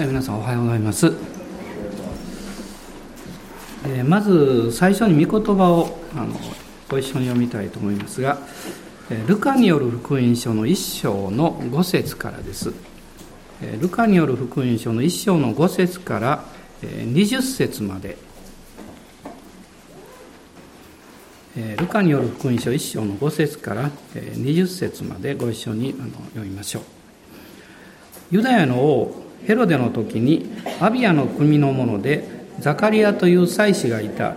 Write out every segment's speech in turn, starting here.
はい、皆さんおはようございます。えー、まず最初に御言葉をあのご一緒に読みたいと思いますが、えルカによる福音書の一章の5節からです。えルカによる福音書の一章の5節からえ20節まで、えルカによる福音書一章の5節からえ20節までご一緒にあの読みましょう。ユダヤの王ヘロデの時にアビアの組の者でザカリアという祭司がいた。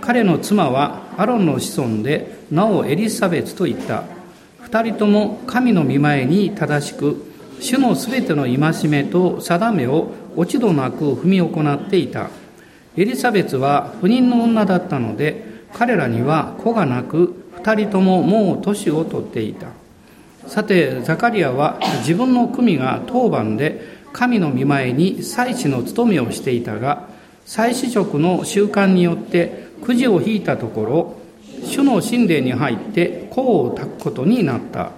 彼の妻はアロンの子孫でなおエリザベツと言った。二人とも神の御前に正しく主のすべての戒めと定めを落ち度なく踏み行っていた。エリザベツは不妊の女だったので彼らには子がなく二人とももう年を取っていた。さてザカリアは自分の組が当番で神の御前に祭司の務めをしていたが、祭司職の習慣によってくじを引いたところ、主の神殿に入って香を焚くことになった。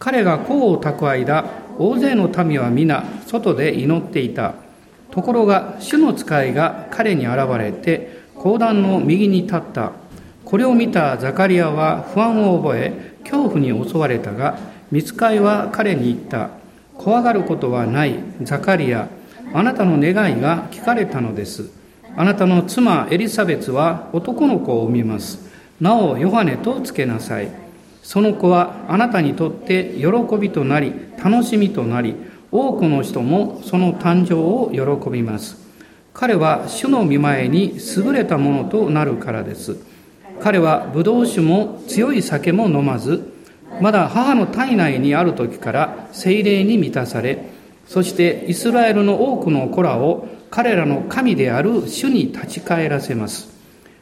彼が香を焚く間、大勢の民は皆外で祈っていた。ところが主の使いが彼に現れて講談の右に立った。これを見たザカリアは不安を覚え恐怖に襲われたが、見つかいは彼に言った。怖がることはない。ザカリアあなたの願いが聞かれたのです。あなたの妻エリザベツは男の子を産みます。なおヨハネとつけなさい。その子はあなたにとって喜びとなり楽しみとなり多くの人もその誕生を喜びます。彼は主の見前に優れたものとなるからです。彼はブドウ酒も強い酒も飲まずまだ母の体内にある時から精霊に満たされ、そしてイスラエルの多くの子らを彼らの神である主に立ち返らせます。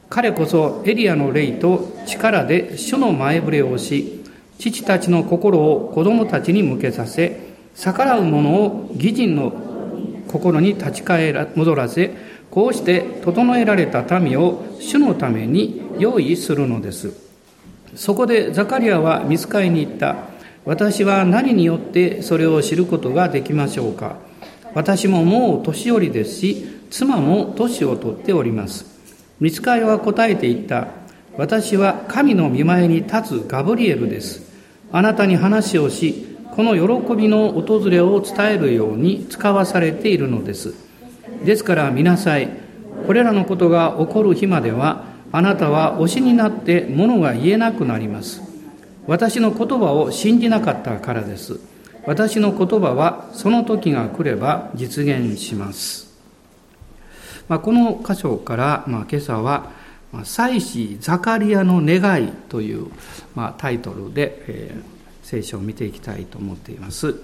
彼こそエリアの霊と力で主の前触れをし、父たちの心を子供たちに向けさせ、逆らう者を義人の心に立ち返ら戻らせ、こうして整えられた民を主のために用意するのです。そこでザカリアは見つかりに行った。私は何によってそれを知ることができましょうか私ももう年寄りですし、妻も年を取っております。見つかりは答えて言った。私は神の見前に立つガブリエルです。あなたに話をし、この喜びの訪れを伝えるように使わされているのです。ですから見なさい。これらのことが起こる日までは、あなたは推しになって物が言えなくなります。私の言葉を信じなかったからです。私の言葉はその時が来れば実現します。まあ、この箇所から、まあ、今朝は、祭司ザカリアの願いという、まあ、タイトルで、えー、聖書を見ていきたいと思っています。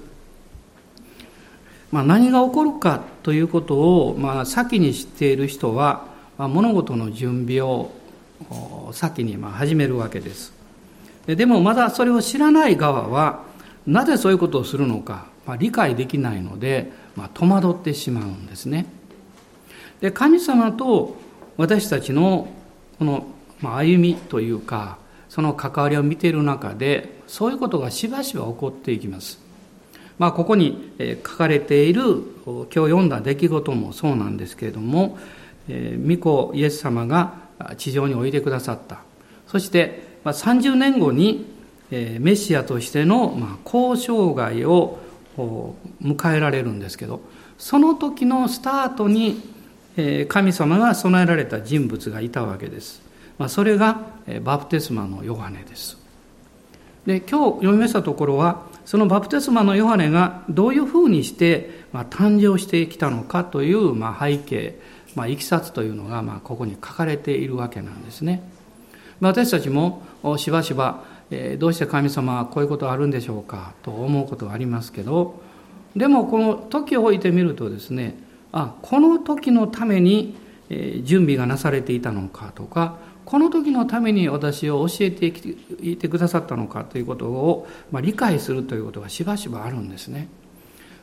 まあ、何が起こるかということを、まあ、先に知っている人は、まあ、物事の準備を先にま始めるわけです。でもまだそれを知らない側はなぜそういうことをするのか、まあ、理解できないので、まあ、戸惑ってしまうんですね。で神様と私たちのこの歩みというかその関わりを見ている中でそういうことがしばしば起こっていきます。まあここに書かれている今日読んだ出来事もそうなんですけれども御子イエス様が地上においでくださったそして30年後にメシアとしての交渉外を迎えられるんですけどその時のスタートに神様が備えられた人物がいたわけです。それがバプテスマのヨハネです。で今日読みましたところはそのバプテスマのヨハネがどういうふうにして誕生してきたのかという背景まあ、いきさつというのが、まあ、ここに書かれているわけなんですね。私たちもしばしば、えー、どうして神様はこういうことあるんでしょうかと思うことがありますけどでもこの時を置いてみるとですねあこの時のために準備がなされていたのかとかこの時のために私を教えていてくださったのかということを、まあ、理解するということがしばしばあるんですね。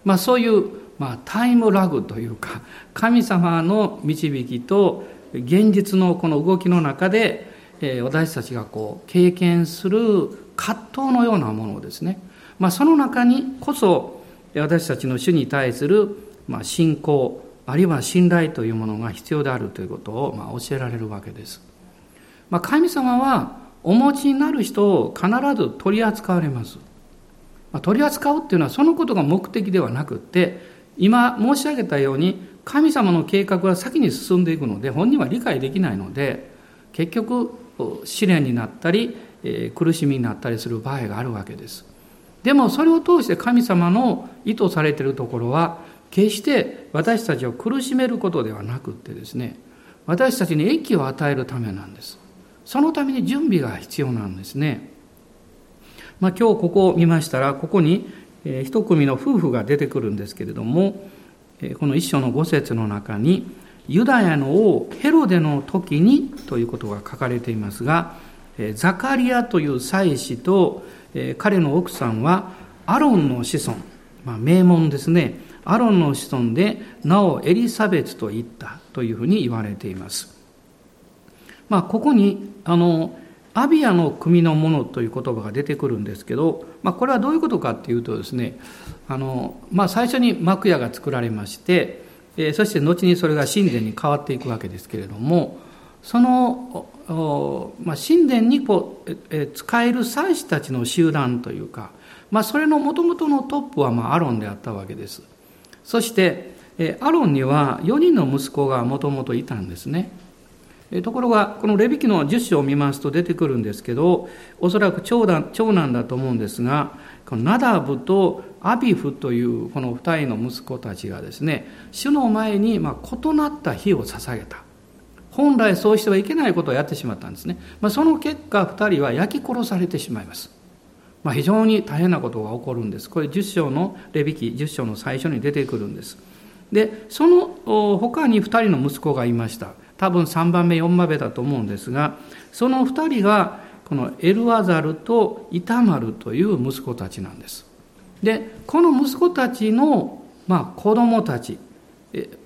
まあ、そういうまあ、タイムラグというか神様の導きと現実のこの動きの中で、えー、私たちがこう経験する葛藤のようなものをですね、まあ、その中にこそ私たちの主に対するまあ、信仰あるいは信頼というものが必要であるということを、まあ、教えられるわけです、まあ、神様はお持ちになる人を必ず取り扱われます、取り扱うっていうのはそのことが目的ではなくって今申し上げたように神様の計画は先に進んでいくので本人は理解できないので結局試練になったり苦しみになったりする場合があるわけです。でもそれを通して神様の意図されているところは決して私たちを苦しめることではなくってですね私たちに益を与えるためなんです。そのために準備が必要なんですね、まあ、今日ここを見ましたらここに一組の夫婦が出てくるんですけれどもこの一章の五節の中にユダヤの王ヘロデの時にということが書かれていますがザカリアという祭司と彼の奥さんはアロンの子孫、まあ、名門ですねアロンの子孫でなおエリザベツと言ったというふうに言われています。まあ、ここにあのアビアの組のものという言葉が出てくるんですけど、まあ、これはどういうことかっていうとですねあの、まあ、最初に幕屋が作られまして、えー、そして後にそれが神殿に変わっていくわけですけれどもその、まあ、神殿にこう、えー、使える祭司たちの集団というか、まあ、それのもともとのトップはまあアロンであったわけです。そしてえアロンには4人の息子がもともといたんですねところがこのレビ記の10章を見ますと出てくるんですけどおそらく長男長男だと思うんですがこのナダブとアビフというこの2人の息子たちがですね主の前にま異なった火を捧げた本来そうしてはいけないことをやってしまったんですね、まあ、その結果2人は焼き殺されてしまいますまあ、非常に大変なことが起こるんです。これ10章のレビ記10章の最初に出てくるんです。で、その他に2人の息子がいました。多分3番目、4番目だと思うんですが、その2人がこのエルアザルとイタマルという息子たちなんです。で、この息子たちの、まあ、子供たち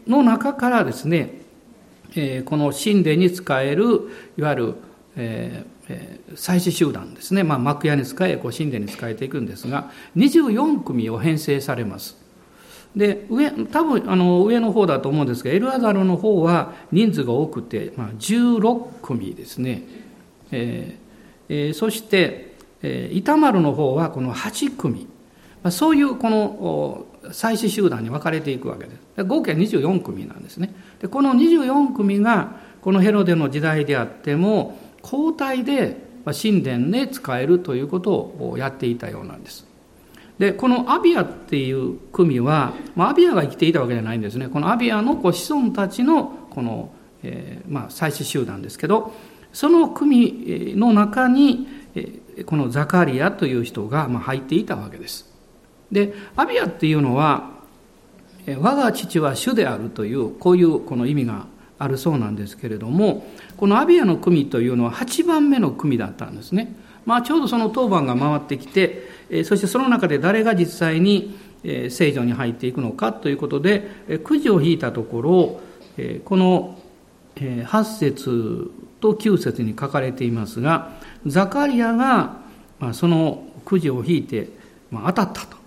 の中からですね、この神殿に使えるいわゆる、えー、祭祀集団ですね、まあ、幕屋に使え神殿に使えていくんですが24組を編成されますで上多分あの上の方だと思うんですがエルアザルの方は人数が多くて、まあ、16組ですね、えーえー、そして、えー、板丸の方はこの8組、まあ、そういうこの祭祀集団に分かれていくわけです。合計24組なんですね。でこの24組がこのヘロデの時代であっても交代で神殿で使えるということをやっていたようなんです。で、このアビアっていう組は、まあ、アビアが生きていたわけじゃないんですね。このアビアの子孫たちのこの、えー、まあ、祭祀集団ですけど、その組の中に、このザカリアという人がま入っていたわけです。で、アビアっていうのは、我が父は主であるという、こういうこの意味があるそうなんですけれどもこのアビアの組というのは8番目の組だったんですね、まあ、ちょうどその当番が回ってきてそしてその中で誰が実際に聖女に入っていくのかということでくじを引いたところこの8節と9節に書かれていますがザカリアがそのくじを引いて当たったと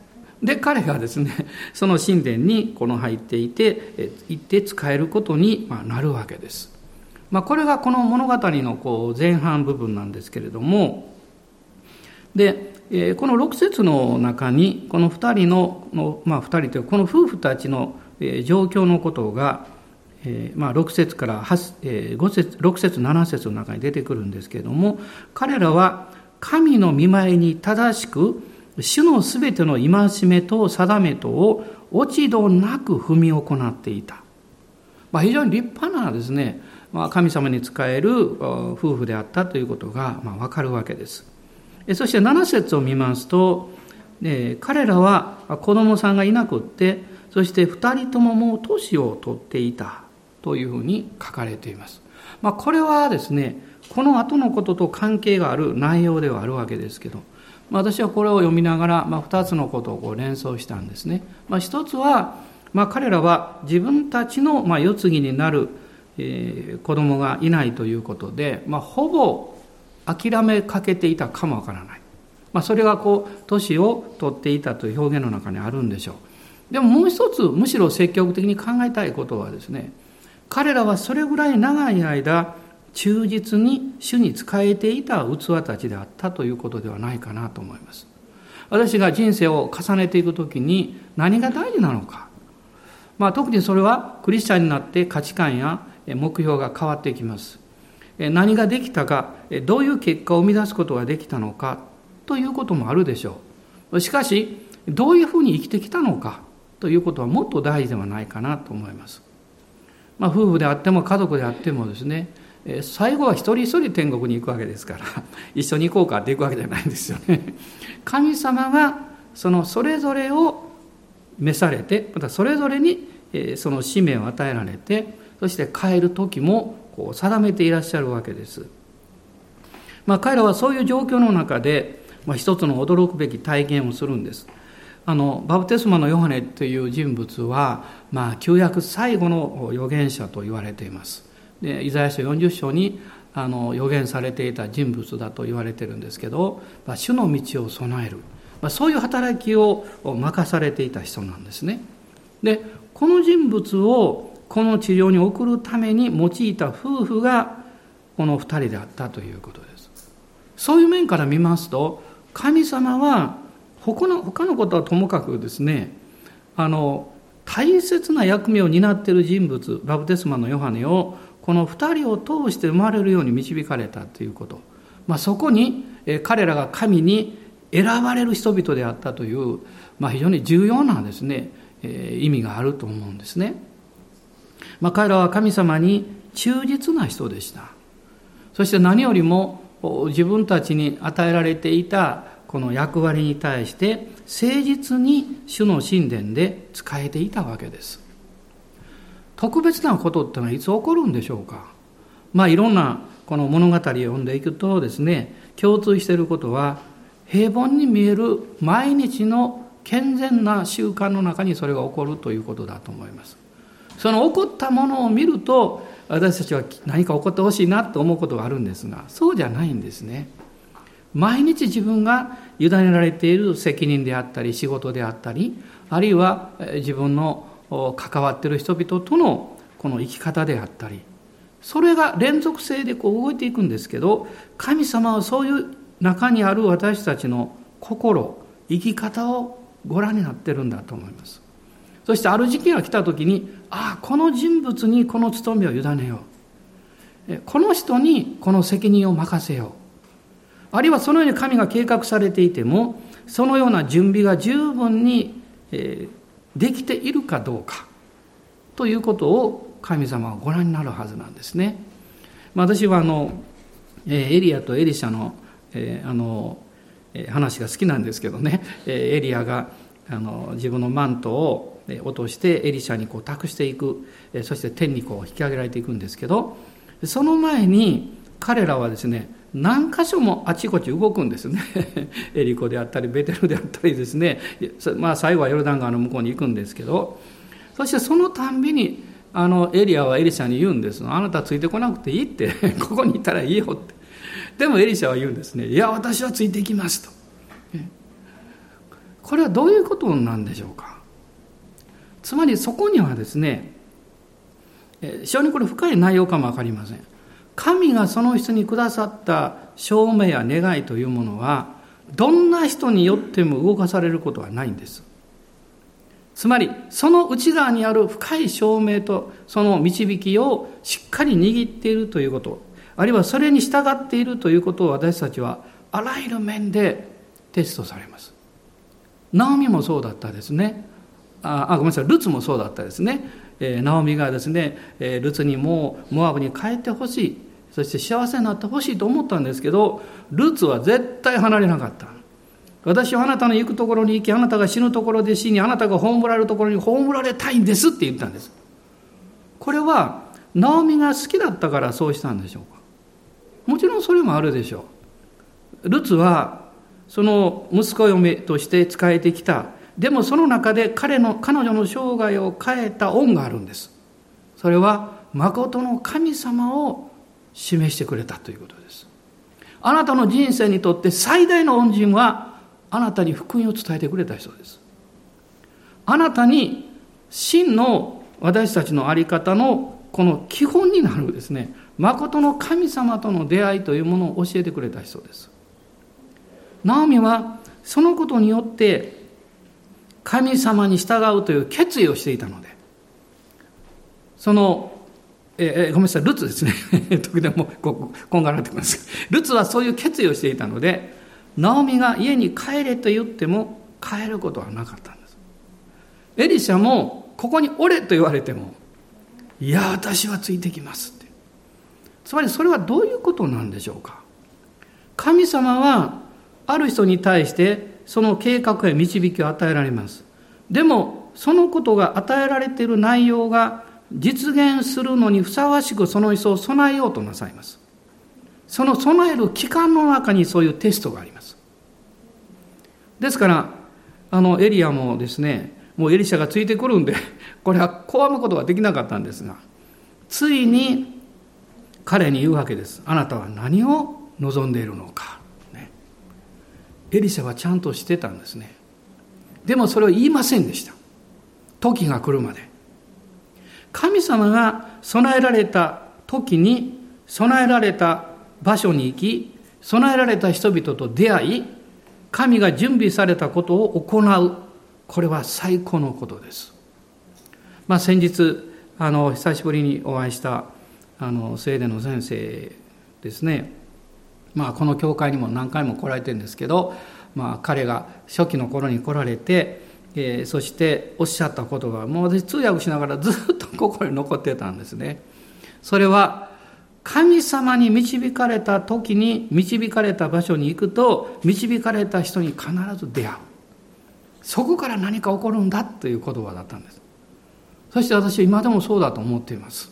で、彼がですね、その神殿にこの入っていて、行って使えることになるわけです。まあ、これがこの物語のこう前半部分なんですけれども、で、この6節の中に、この2人の、まあ、2人というこの夫婦たちの状況のことが、まあ、6節から5節6節7節の中に出てくるんですけれども彼らは神の見舞いに正しく主のすべての戒めと定めとを落ち度なく踏み行っていた。まあ、非常に立派なですね、まあ、神様に仕える夫婦であったということが、まあ、わかるわけです。そして7節を見ますと、え彼らは子供さんがいなくって、そして2人とももう年を取っていたというふうに書かれています。まあ、これはですね、この後のことと関係がある内容ではあるわけですけど、まあ、私はこれを読みながら、まあ、2つのことをこう連想したんですね。まあ、一つは、まあ、彼らは自分たちの、ま、世継ぎになる、えー、子供がいないということで、まあ、ほぼ諦めかけていたかもわからない。まあ、それがこう年を取っていたという表現の中にあるんでしょう。でももう一つむしろ積極的に考えたいことはですね彼らはそれぐらい長い間忠実に主に仕えていた器たちであったということではないかなと思います私が人生を重ねていくときに何が大事なのか、まあ、特にそれはクリスチャンになって価値観や目標が変わっていきます何ができたかどういう結果を生み出すことができたのかということもあるでしょうしかしどういうふうに生きてきたのかということはもっと大事ではないかなと思います。まあ、夫婦であっても家族であってもですね最後は一人一人天国に行くわけですから 一緒に行こうかって行くわけじゃないんですよね。神様がそのそれぞれを召されてまたそれぞれにその使命を与えられてそして帰る時もこう定めていらっしゃるわけです。まあ、彼らはそういう状況の中で、まあ、一つの驚くべき体験をするんです。あのバプテスマのヨハネという人物は、まあ、旧約最後の預言者と言われています。でイザヤ書40章にあの預言されていた人物だと言われてるんですけど、まあ、主の道を備える、まあ、そういう働きを任されていた人なんですね。でこの人物をこの治療に送るために用いた夫婦がこの2人であったということです。そういう面から見ますと神様は他の他のことはともかくですねあの大切な役目を担っている人物バプテスマのヨハネをこの2人を通して生まれるように導かれたということ、まあ、そこに彼らが神に選ばれる人々であったという、まあ、非常に重要なですねえ意味があると思うんですね。まあ、彼らは神様に忠実な人でした。そして何よりも自分たちに与えられていたこの役割に対して誠実に主の神殿で仕えていたわけです。特別なことってのはいつ起こるんでしょうかまあいろんなこの物語を読んでいくとですね共通していることは平凡に見える毎日の健全な習慣の中にそれが起こるということだと思います。その起こったものを見ると私たちは何か起こってほしいなと思うことがあるんですがそうじゃないんですね。毎日自分が委ねられている責任であったり仕事であったりあるいは自分の関わっている人々とのこの生き方であったりそれが連続性でこう動いていくんですけど神様はそういう中にある私たちの心生き方をご覧になってるんだと思いますそしてある時期が来た時にああこの人物にこの務めを委ねよう。この人にこの責任を任せよう。あるいはそのように神が計画されていてもそのような準備が十分に、えできているかどうか。ということを神様はご覧になるはずなんですね。私はあのエリアとエリシャのあの話が好きなんですけどね。エリアがあの自分のマントを落としてエリシャにこう託していくそして天にこう引き上げられていくんですけどその前に彼らはですね何箇所もあちこち動くんですね。エリコであったりベテルであったりですね、まあ、最後はヨルダン川の向こうに行くんですけど。そしてそのたんびにあのエリアはエリシャに言うんですあなたついてこなくていいって。ここにいたらいいよって。でもエリシャは言うんですね。いや私はついていきますと。これはどういうことなんでしょうか。つまりそこにはですね非常にこれ深い内容かも分かりません。神がその人にくださった証明や願いというものはどんな人によっても動かされることはないんです。つまりその内側にある深い証明とその導きをしっかり握っているということあるいはそれに従っているということを私たちはあらゆる面でテストされます。ナオミもそうだったですね。ああごめんなさい。ルツもそうだったですね。えー、ナオミがですね、えー、ルツにもモアブに帰ってほしい。そして幸せになってほしいと思ったんですけどルツは絶対離れなかった。私はあなたの行くところに行きあなたが死ぬところで死にあなたが葬られるところに葬られたいんですって言ったんです。これはナオミが好きだったからそうしたんでしょうか。もちろんそれもあるでしょう。ルツはその息子嫁として仕えてきたでもその中で彼の彼女の生涯を変えた恩があるんです。それは誠の神様を示してくれたということです。あなたの人生にとって最大の恩人はあなたに福音を伝えてくれた人です。あなたに真の私たちの在り方のこの基本になるですね、誠の神様との出会いというものを教えてくれた人です。ナオミはそのことによって神様に従うという決意をしていたので、その、えー、ごめんなさい、ルツですね。時々もここんがらってきます。ルツはそういう決意をしていたので、ナオミが家に帰れと言っても帰ることはなかったんです。エリシャも、ここにおれと言われても、いや、私はついてきますって。つまりそれはどういうことなんでしょうか。神様は、ある人に対してその計画や導きを与えられます。でも、そのことが与えられている内容が実現するのにふさわしくその人を備えようとなさいます。その備える期間の中にそういうテストがあります。ですから、あのエリアもですね、もうエリシャがついてくるんで、これは拒むことができなかったんですが、ついに彼に言うわけです。あなたは何を望んでいるのか。エリシャはちゃんとしてたんですね。でもそれを言いませんでした。時が来るまで。神様が備えられた時に備えられた場所に行き、備えられた人々と出会い、神が準備されたことを行う。これは最高のことです。まあ、先日、あの、久しぶりにお会いした、あの、聖霊の先生ですね。まあ、この教会にも何回も来られてるんですけど、まあ、彼が初期の頃に来られて、えー、そしておっしゃったことがもう私通訳しながらずっと心に残ってたんですね。それは神様に導かれた時に導かれた場所に行くと導かれた人に必ず出会う。そこから何か起こるんだという言葉だったんです。そして私は今でもそうだと思っています。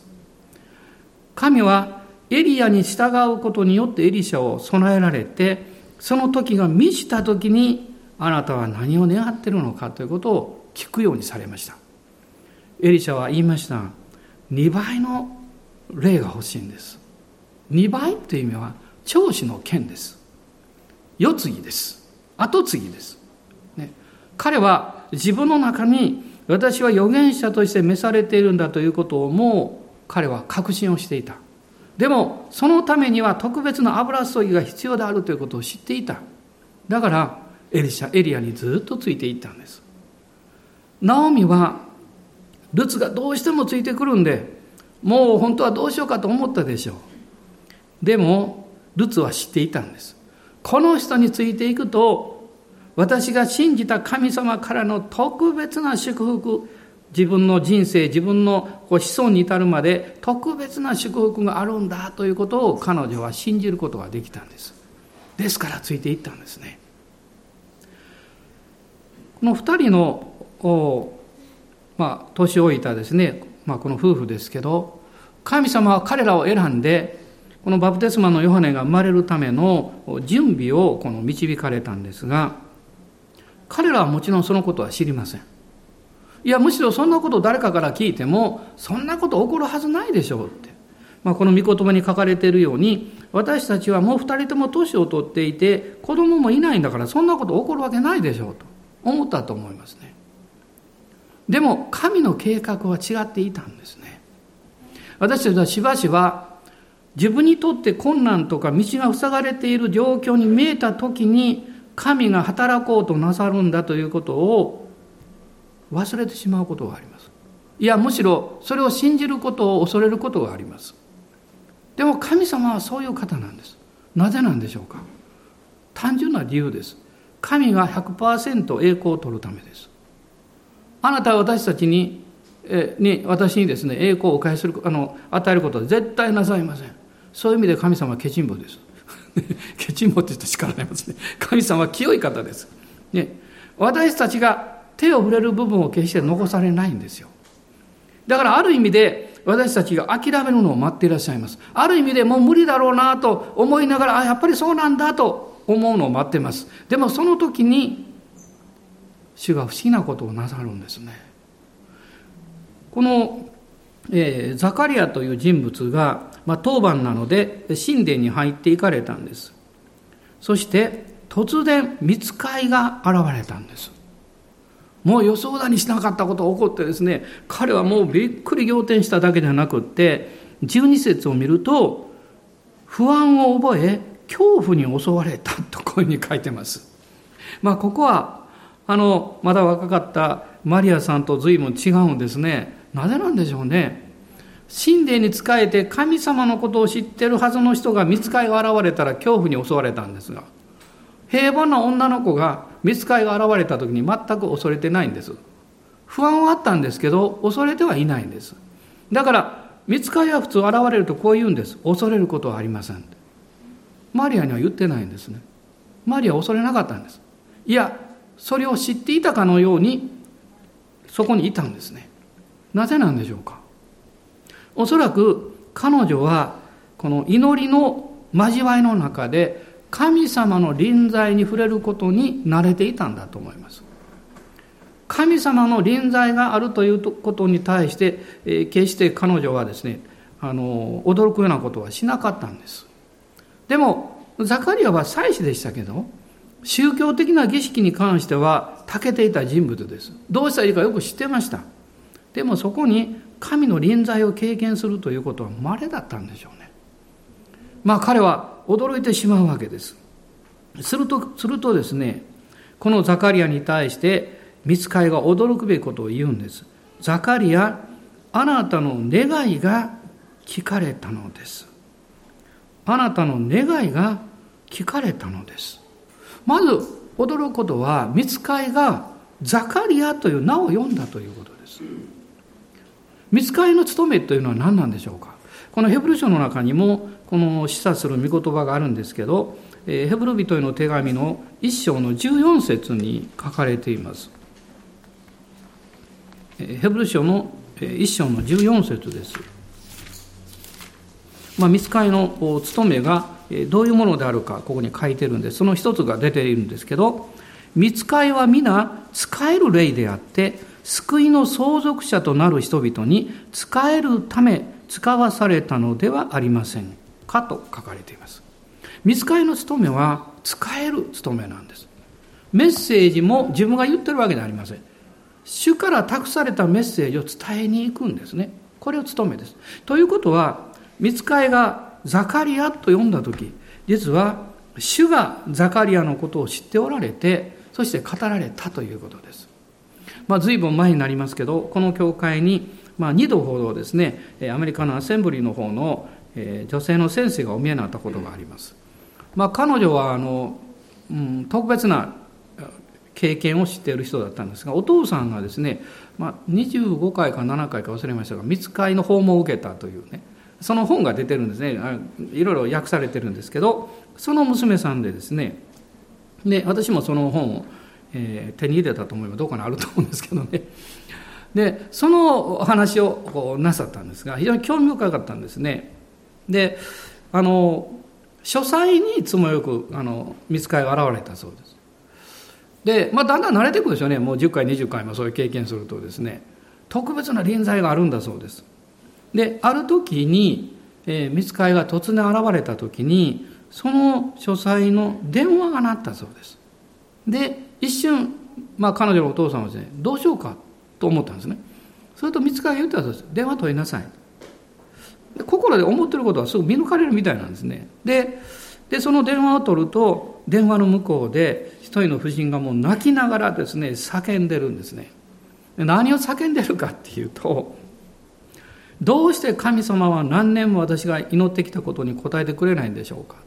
神はエリアに従うことによってエリシャを備えられて、その時が満ちた時にあなたは何を願っているのかということを聞くようにされました。エリシャは言いました。2倍の霊が欲しいんです。2倍という意味は長子の剣です。世継ぎです。後継ぎです。ね、彼は自分の中に私は預言者として召されているんだということをもう彼は確信をしていた。でもそのためには特別な油注ぎが必要であるということを知っていた。だからエリシャ、エリアにずっとついていったんです。ナオミは、ルツがどうしてもついてくるんで、もう本当はどうしようかと思ったでしょう。でも、ルツは知っていたんです。この人についていくと、私が信じた神様からの特別な祝福、自分の人生、自分の子孫に至るまで特別な祝福があるんだということを彼女は信じることができたんです。ですからついていったんですね。この2人の、まあ、年老いたですね、まあ、この夫婦ですけど、神様は彼らを選んで、このバプテスマのヨハネが生まれるための準備をこの導かれたんですが、彼らはもちろんそのことは知りません。いや、むしろそんなことを誰かから聞いても、そんなこと起こるはずないでしょうって。まあ、この御言葉に書かれているように、私たちはもう二人とも年を取っていて、子供もいないんだから、そんなこと起こるわけないでしょうと。思ったと思いますねでも神の計画は違っていたんですね私たちはしばしば自分にとって困難とか道が塞がれている状況に見えた時に神が働こうとなさるんだということを忘れてしまうことがありますいやむしろそれを信じることを恐れることがありますでも神様はそういう方なんですなぜなんでしょうか単純な理由です神が100%栄光を取るためです。あなたは私たちに、えに私にですね、栄光をお返する、あの、与えることは絶対なさいません。そういう意味で神様はケチンボです。ケチンボって言うと叱られますね。神様は清い方です。ね、私たちが手を触れる部分を決して残されないんですよ。だからある意味で私たちが諦めるのを待っていらっしゃいます。ある意味でもう無理だろうなと思いながら、あ、やっぱりそうなんだと思うのを待ってます。でもその時に、主が不思議なことをなさるんですね。この、えー、ザカリアという人物が、まあ、当番なので神殿に入っていかれたんです。そして突然見つかいが現れたんです。もう予想だにしなかったことが起こってですね、彼はもうびっくり仰天しただけではなくって、12節を見ると、不安を覚え、恐怖に襲われたとこういうふうに書いてます。まあ、ここは、あの、まだ若かったマリアさんと随分違うんですね。なぜなんでしょうね。神殿に仕えて神様のことを知ってるはずの人が見つかいが現れたら恐怖に襲われたんですが、平凡な女の子が見つかいが現れた時に全く恐れてないんです。不安はあったんですけど、恐れてはいないんです。だから、見つかいは普通現れるとこう言うんです。恐れることはありません。マリアには言ってないんですね。マリアは恐れなかったんです。いや、それを知っていたかのように、そこにいたんですね。なぜなんでしょうか。おそらく彼女は、この祈りの交わりの中で、神様の臨在に触れることに慣れていたんだと思います。神様の臨在があるということに対して、えー、決して彼女はですね、あの、驚くようなことはしなかったんです。でも、ザカリアは祭司でしたけど、宗教的な儀式に関しては長けていた人物です。どうしたらいいかよく知ってました。でもそこに神の臨在を経験するということは稀だったんでしょうね。まあ彼は驚いてしまうわけです。すると、するとですね、このザカリアに対して見つかいが驚くべきことを言うんです。ザカリア、あなたの願いが聞かれたのです。あなたの願いが聞かれたのです。まず驚くことは、見つかいがザカリアという名を読んだということです。見つかいの務めというのは何なんでしょうかこのヘブル書の中にもこの示唆する御言葉があるんですけどえ、ヘブル人への手紙の一章の14節に書かれています。ヘブル書の一章の14節です。まあ、見つかりの務めがどういうものであるか、ここに書いてるんです。その一つが出ているんですけど、見つかりは皆使える霊であって、救いの相続者となる人々に使えるため使わされたのではありませんかと書かれています。見つかりの務めは使える務めなんです。メッセージも自分が言ってるわけではありません。主から託されたメッセージを伝えに行くんですね。これを務めです。ということは、見つかいがザカリアと呼んだ時、実は主がザカリアのことを知っておられて、そして語られたということです。まあ、随分前になりますけど、この教会に、まあ、2度ほどですね、アメリカのアセンブリーの方の女性の先生がお見えになったことがあります。まあ、彼女はあの、うん、特別な経験を知っている人だったんですがお父さんがですね、まあ、25回か7回か忘れましたが見つかりの訪問を受けたというねその本が出てるんですね。いろいろ訳されてるんですけどその娘さんでですねで私もその本を、えー、手に入れたと思えばどこにあると思うんですけどね。でそのお話をこうなさったんですが非常に興味深かったんですね。であの書斎にいつもよくあの見つかりが現れたそうです。で、まあ、だんだん慣れていくでしょうね。もう10回20回もそういう経験するとですね。特別な臨在があるんだそうです。である時に、えー、見つかりが突然現れた時にその書斎の電話が鳴ったそうです。で一瞬、まあ、彼女のお父さんはですねどうしようかと思ったんですね。それと見つかりが言ったそうです。電話取りなさい。心で思ってることはすぐ見抜かれるみたいなんですね。ででその電話を取ると電話の向こうで一人の夫人がもう泣きながらですね叫んでるんですね。何を叫んでるかっていうとどうして神様は何年も私が祈ってきたことに答えてくれないんでしょうかと、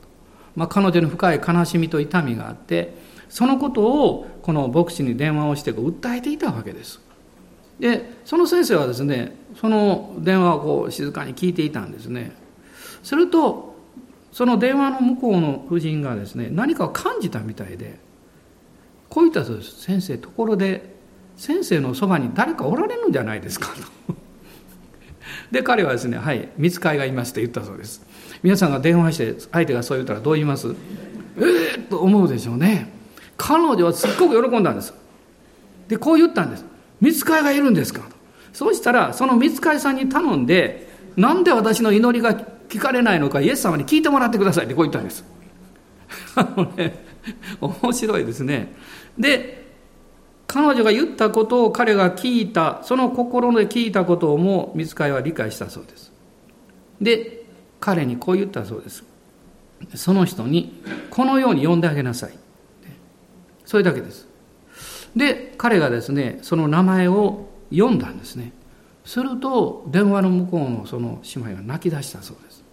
まあ、彼女に深い悲しみと痛みがあってそのことをこの牧師に電話をして訴えていたわけです。でその先生はですねその電話をこう静かに聞いていたんですね。するとその電話の向こうの夫人がですね何かを感じたみたいでこう言ったそうです先生ところで先生のそばに誰かおられるんじゃないですかと。で彼はですねはい見つかいがいますと言ったそうです。皆さんが電話して相手がそう言ったらどう言います？ええー、と思うでしょうね。彼女はすっごく喜んだんです。でこう言ったんです。見つかいがいるんですか？とそうしたらその見つかいさんに頼んでなんで私の祈りが聞かれないのかイエス様に聞いてもらってくださいってこう言ったんです あのね面白いですねで彼女が言ったことを彼が聞いた、その心で聞いたことをも見つかいは理解したそうです。で、彼にこう言ったそうです。その人に、このように呼んであげなさい。それだけです。で、彼がですね、その名前を読んだんですね。すると、電話の向こうのその姉妹が泣き出したそうです。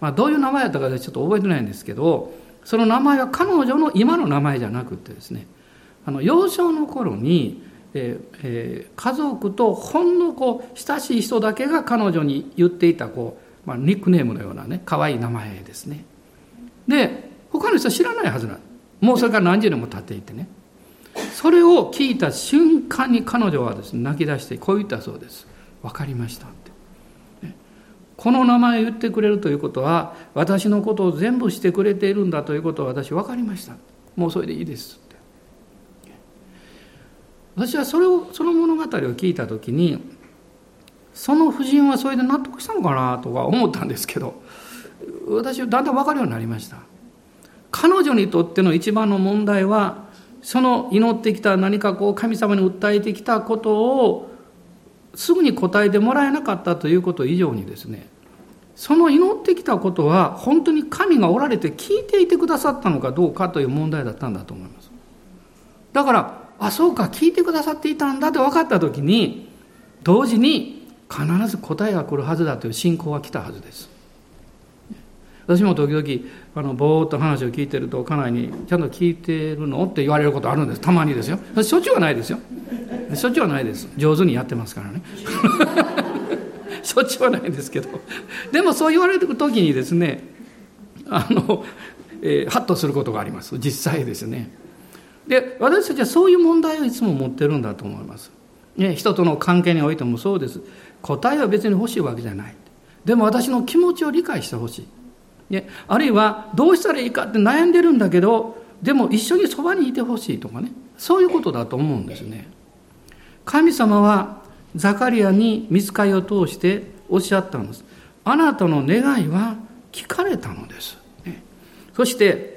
まあ、どういう名前やったかちょっと覚えてないんですけど、その名前は彼女の今の名前じゃなくてですね、あの幼少の頃に、えーえー、家族とほんのこう親しい人だけが彼女に言っていたこう、まあ、ニックネームのようなね可愛い名前ですねで他の人は知らないはずなんもうそれから何十年も経っていてねそれを聞いた瞬間に彼女はですね泣き出してこう言ったそうです。分かりましたって。この名前を言ってくれるということは私のことを全部してくれているんだということを私分かりました。もうそれでいいですって。私はそれをその物語を聞いた時にその夫人はそれで納得したのかなとは思ったんですけど私はだんだん分かるようになりました。彼女にとっての一番の問題はその祈ってきた何かこう神様に訴えてきたことをすぐに答えてもらえなかったということ以上にですねその祈ってきたことは本当に神がおられて聞いていてくださったのかどうかという問題だったんだと思います。だからあそうか聞いてくださっていたんだって分かった時に同時に必ず答えが来るはずだという信仰が来たはずです。私も時々あのぼーっと話を聞いてると家内に「ちゃんと聞いてるの?」って言われることあるんです。たまにですよ。しょっちゅうはないですよ。しょっちゅうはないです。上手にやってますからね。しょっちゅうはないんですけど。でもそう言われる時にですねあの、えー、ハッとすることがあります。実際ですね。で私たちはそういう問題をいつも持ってるんだと思います、ね、人との関係においてもそうです。答えは別に欲しいわけじゃない。でも私の気持ちを理解してほしい、ね、あるいはどうしたらいいかって悩んでるんだけどでも一緒にそばにいてほしいとかねそういうことだと思うんですね神様はザカリアに見つかりを通しておっしゃったんですあなたの願いは聞かれたのです、ね、そして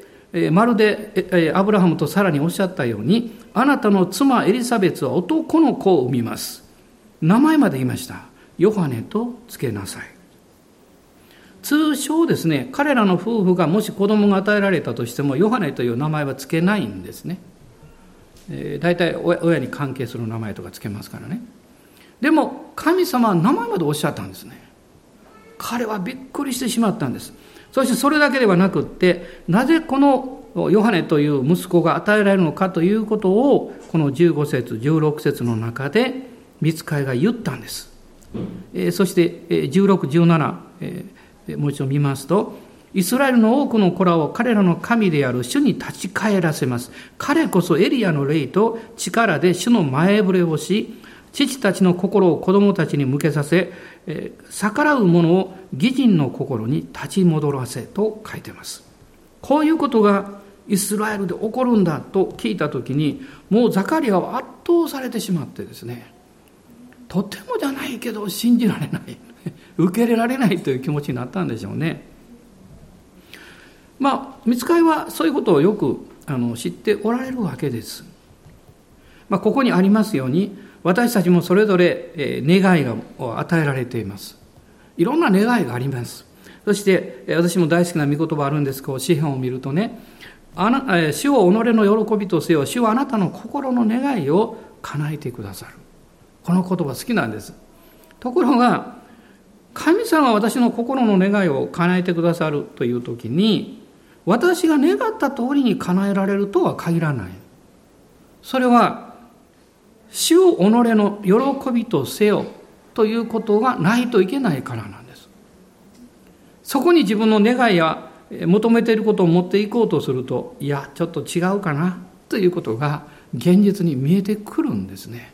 まるでアブラハムとさらにおっしゃったように、あなたの妻エリザベツは男の子を産みます。名前まで言いました。ヨハネと付けなさい。通称ですね、彼らの夫婦がもし子供が与えられたとしても、ヨハネという名前は付けないんですね。えー、大体親に関係する名前とか付けますからね。でも、神様は名前までおっしゃったんですね。彼はびっくりしてしまったんです。そしてそれだけではなくって、なぜこのヨハネという息子が与えられるのかということを、この15節、16節の中で、見つかいが言ったんです。えー、そしてえ、16、17、えー、もう一度見ますと、イスラエルの多くの子らを彼らの神である主に立ち返らせます。彼こそエリアの霊と力で主の前触れをし、父たちの心を子供たちに向けさせ、えー、逆らう者を義人の心に立ち戻らせと書いてます。こういうことがイスラエルで起こるんだと聞いたときに、もうザカリアは圧倒されてしまってですね、とてもじゃないけど信じられない、受け入れられないという気持ちになったんでしょうね。まあ、見つかいはそういうことをよくあの知っておられるわけです。まあ、ここにありますように、私たちもそれぞれ願いが与えられています。いろんな願いがあります。そして、私も大好きな御言葉あるんですけど、詩篇を見るとね、あな主を己の喜びとせよ、主はあなたの心の願いを叶えてくださる。この言葉好きなんです。ところが、神様は私の心の願いを叶えてくださるという時に、私が願った通りに叶えられるとは限らない。それは主を己の喜びとせよということがないといけないからなんです。そこに自分の願いや求めていることを持っていこうとすると、いや、ちょっと違うかなということが現実に見えてくるんですね。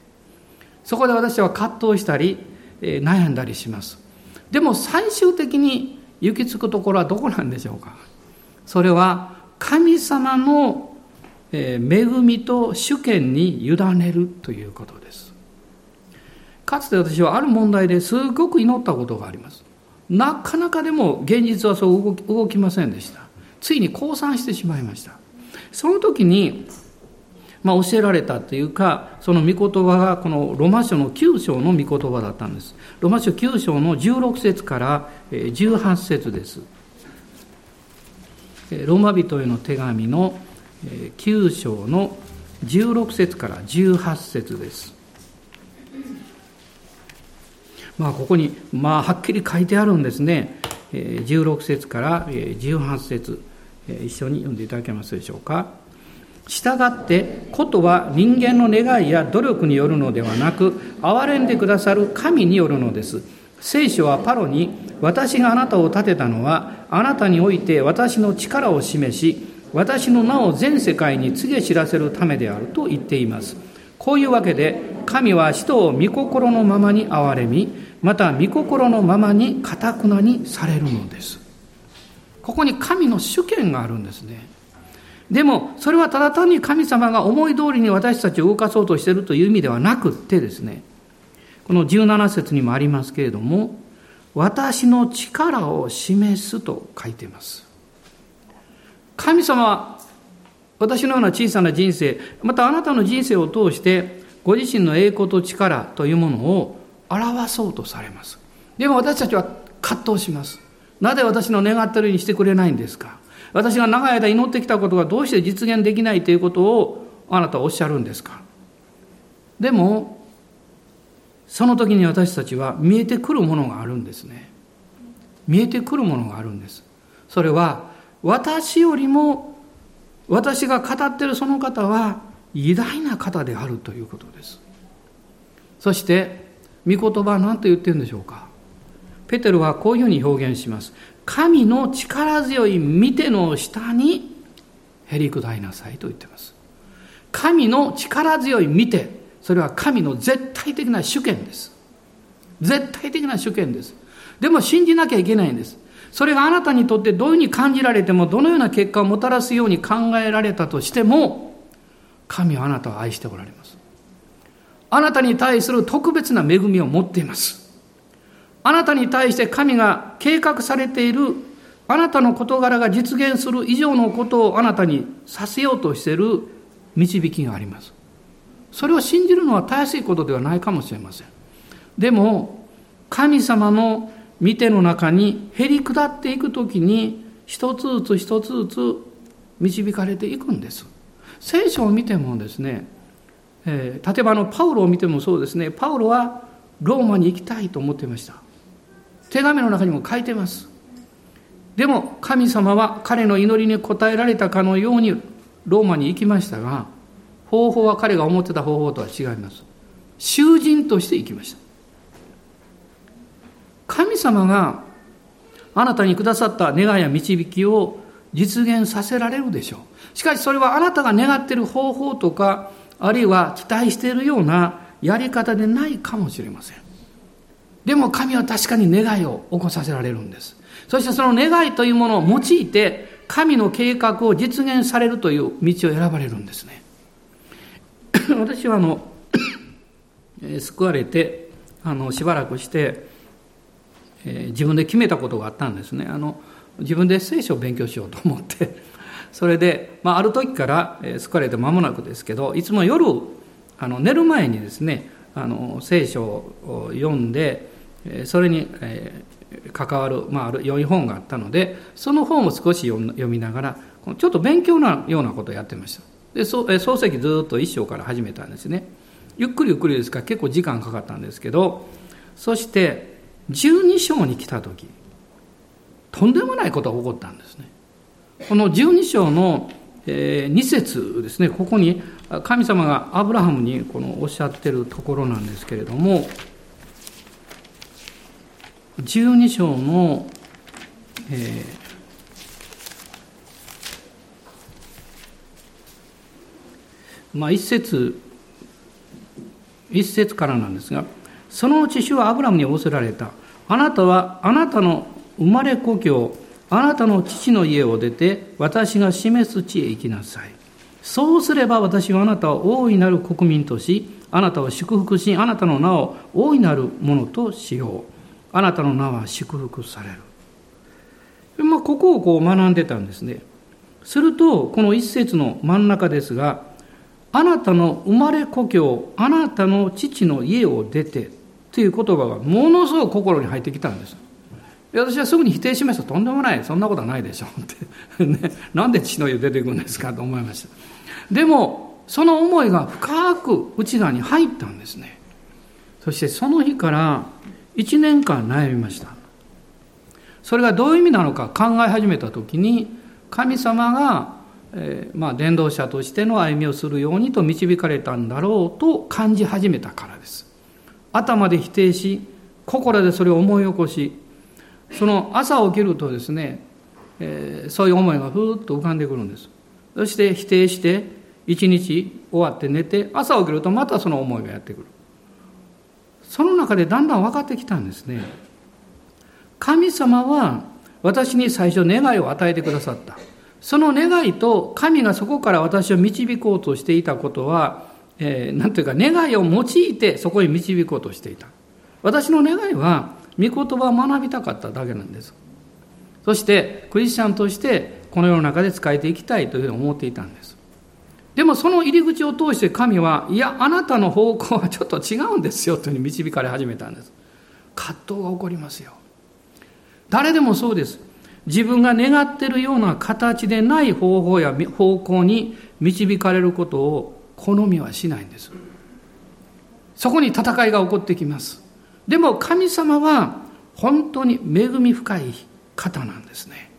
そこで私は葛藤したり、悩んだりします。でも最終的に行き着くところはどこなんでしょうか？それは神様の恵みと主権に委ねるということです。かつて私はある問題ですごく祈ったことがあります。なかなかでも現実はそう動き動きませんでした。ついに降参してしまいました。その時にまあ、教えられたというか、その御言葉がこのロマ書の9章の御言葉だったんです。ロマ書9章の16節から18節です。ローマ人への手紙の9章の16節から18節です。まあ、ここに、まあ、はっきり書いてあるんですね。16節から18節一緒に読んでいただけますでしょうか。したがって、ことは人間の願いや努力によるのではなく、憐れんでくださる神によるのです。聖書はパロに、私があなたを立てたのは、あなたにおいて私の力を示し、私の名を全世界に告げ知らせるためであると言っています。こういうわけで、神は人を御心のままに憐れみ、また御心のままにかたくなにされるのです。ここに神の主権があるんですね。でも、それはただ単に神様が思い通りに私たちを動かそうとしているという意味ではなくてですね、この17節にもありますけれども、私の力を示すと書いています。神様は私のような小さな人生、またあなたの人生を通して、ご自身の栄光と力というものを表そうとされます。でも私たちは葛藤します。なぜ私の願ってるようにしてくれないんですか？私が長い間祈ってきたことがどうして実現できないということをあなたはおっしゃるんですか？でも、その時に私たちは見えてくるものがあるんですね。見えてくるものがあるんです。それは、私よりも、私が語ってるその方は偉大な方であるということです。そして、御言葉は何と言ってるんでしょうか？ペテルはこういうふうに表現します。神の力強い見ての下にへり下いなさいと言っています。神の力強い見て、それは神の絶対的な主権です。絶対的な主権です。でも信じなきゃいけないんです。それがあなたにとってどういうふうに感じられても、どのような結果をもたらすように考えられたとしても、神はあなたを愛しておられます。あなたに対する特別な恵みを持っています。あなたに対して神が計画されているあなたの事柄が実現する以上のことをあなたにさせようとしている導きがあります。それを信じるのはたやすいことではないかもしれません。でも、神様の見ての中にへり下っていくときに一つずつ一つずつ導かれていくんです。聖書を見てもですね、えー、例えばあのパウロを見てもそうですね、パウロはローマに行きたいと思っていました。手紙の中にも書いてます。でも神様は彼の祈りに応えられたかのようにローマに行きましたが、方法は彼が思ってた方法とは違います。囚人として行きました。神様があなたにくださった願いや導きを実現させられるでしょう。しかしそれはあなたが願っている方法とか、あるいは期待しているようなやり方でないかもしれません。でも神は確かに願いを起こさせられるんです。そしてその願いというものを用いて、神の計画を実現されるという道を選ばれるんですね。私はあの、救われて、あの、しばらくして、えー、自分で決めたことがあったんですね。あの、自分で聖書を勉強しようと思って、それで、まあ、ある時から、えー、救われて間もなくですけど、いつも夜、あの、寝る前にですね、あの、聖書を読んで、それに関わる、まあ、ある良い本があったのでその本を少し読みながらちょっと勉強なようなことをやってました。で漱石ずっと一章から始めたんですね。ゆっくりゆっくりですから結構時間かかったんですけどそして12章に来た時とんでもないことが起こったんですね。この12章のえ2節ですね。ここに神様がアブラハムにこのおっしゃってるところなんですけれども12章の、えー、まあ一節一節からなんですがそのうち主はアブラムに仰せられた。あなたはあなたの生まれ故郷あなたの父の家を出て私が示す地へ行きなさい。そうすれば私はあなたを大いなる国民としあなたを祝福しあなたの名を大いなるものとしよう。あなたの名は祝福される。まあ、ここをこう学んでたんですね。すると、この一節の真ん中ですが、あなたの生まれ故郷、あなたの父の家を出て、という言葉がものすごく心に入ってきたんです。私はすぐに否定しました。とんでもない。そんなことはないでしょう。って。ね、なんで父の家出ていくんですかと思いました。でも、その思いが深く内側に入ったんですね。そしてその日から1年間悩みました。それがどういう意味なのか考え始めた時に、神様がえー、まあ、伝道者としての歩みをするようにと導かれたんだろうと感じ始めたからです。頭で否定し、心でそれを思い起こし、その朝起きるとですね、えー、そういう思いがふーっと浮かんでくるんです。そして否定して、一日終わって寝て、朝起きるとまたその思いがやってくる。その中でだんだん分かってきたんですね。神様は私に最初願いを与えてくださった。その願いと神がそこから私を導こうとしていたことは、えー、ていうか願いを用いてそこに導こうとしていた。私の願いは、御言葉を学びたかっただけなんです。そして、クリスチャンとしてこの世の中で使えていきたいというふうに思っていたんです。でもその入り口を通して神は、いや、あなたの方向はちょっと違うんですよというふうに導かれ始めたんです。葛藤が起こりますよ。誰でもそうです。自分が願っているような形でない方法や方向に導かれることを好みはしないんです。そこに戦いが起こってきます。でも神様は本当に恵み深い方なんですね。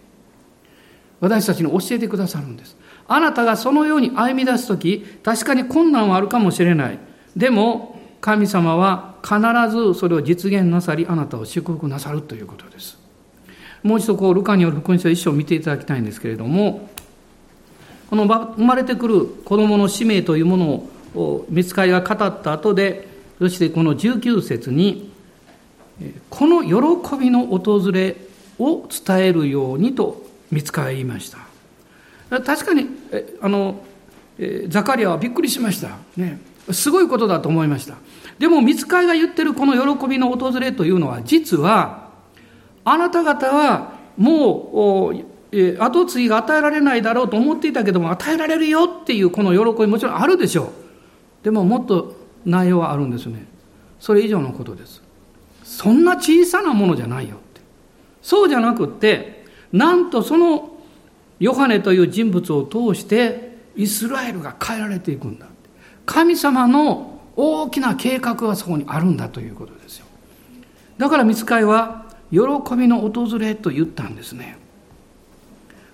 私たちに教えてくださるんです。あなたがそのように歩み出すとき、確かに困難はあるかもしれない。でも、神様は必ずそれを実現なさり、あなたを祝福なさるということです。もう一度こうルカによる福音書一章を見ていただきたいんですけれどもこの生まれてくる子供の使命というものを見つかりが語った後でそしてこの19節にこの喜びの訪れを伝えるようにと見つかり言いました確かにあのザカリアはびっくりしました、ね、すごいことだと思いました。でも見つかりが言ってるこの喜びの訪れというのは実はあなた方はもう後継ぎが与えられないだろうと思っていたけども与えられるよっていうこの喜びもちろんあるでしょう。でももっと内容はあるんですね。それ以上のことです。そんな小さなものじゃないよって。そうじゃなくってなんとそのヨハネという人物を通してイスラエルが変えられていくんだ神様の大きな計画がそこにあるんだということですよだから見つかいは喜びの訪れと言ったんですね。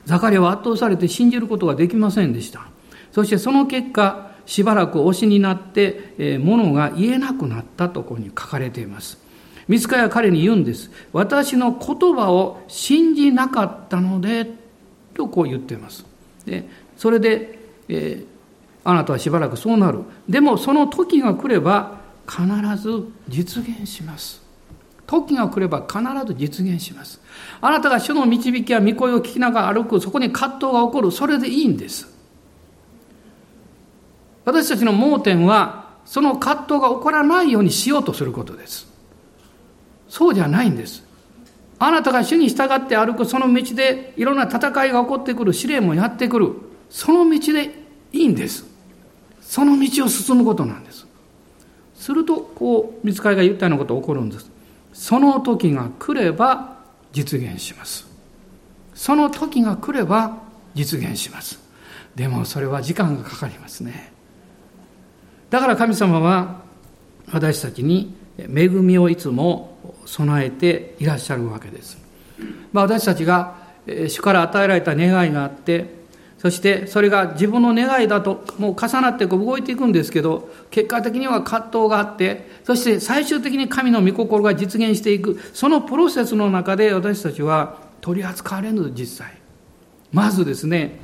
ザカリアは圧倒されて信じることができませんでした。そしてその結果、しばらく推しになって、えー、ものが言えなくなったとこに書かれています。見つかは彼に言うんです。私の言葉を信じなかったので、とこう言っています。でそれで、えー、あなたはしばらくそうなる。でもその時が来れば必ず実現します。時が来れば必ず実現します。あなたが主の導きや御声を聞きながら歩く、そこに葛藤が起こる、それでいいんです。私たちの盲点は、その葛藤が起こらないようにしようとすることです。そうじゃないんです。あなたが主に従って歩くその道でいろんな戦いが起こってくる、試練もやってくる。その道でいいんです。その道を進むことなんです。すると、こう、見つかりが言ったようなことが起こるんです。その時が来れば実現します。その時が来れば実現します。でもそれは時間がかかりますね。だから神様は私たちに恵みをいつも備えていらっしゃるわけです。まあ、私たちが主から与えられた願いがあってそしてそれが自分の願いだともう重なって動いていくんですけど、結果的には葛藤があって、そして最終的に神の御心が実現していく、そのプロセスの中で私たちは取り扱われる実際。まずですね、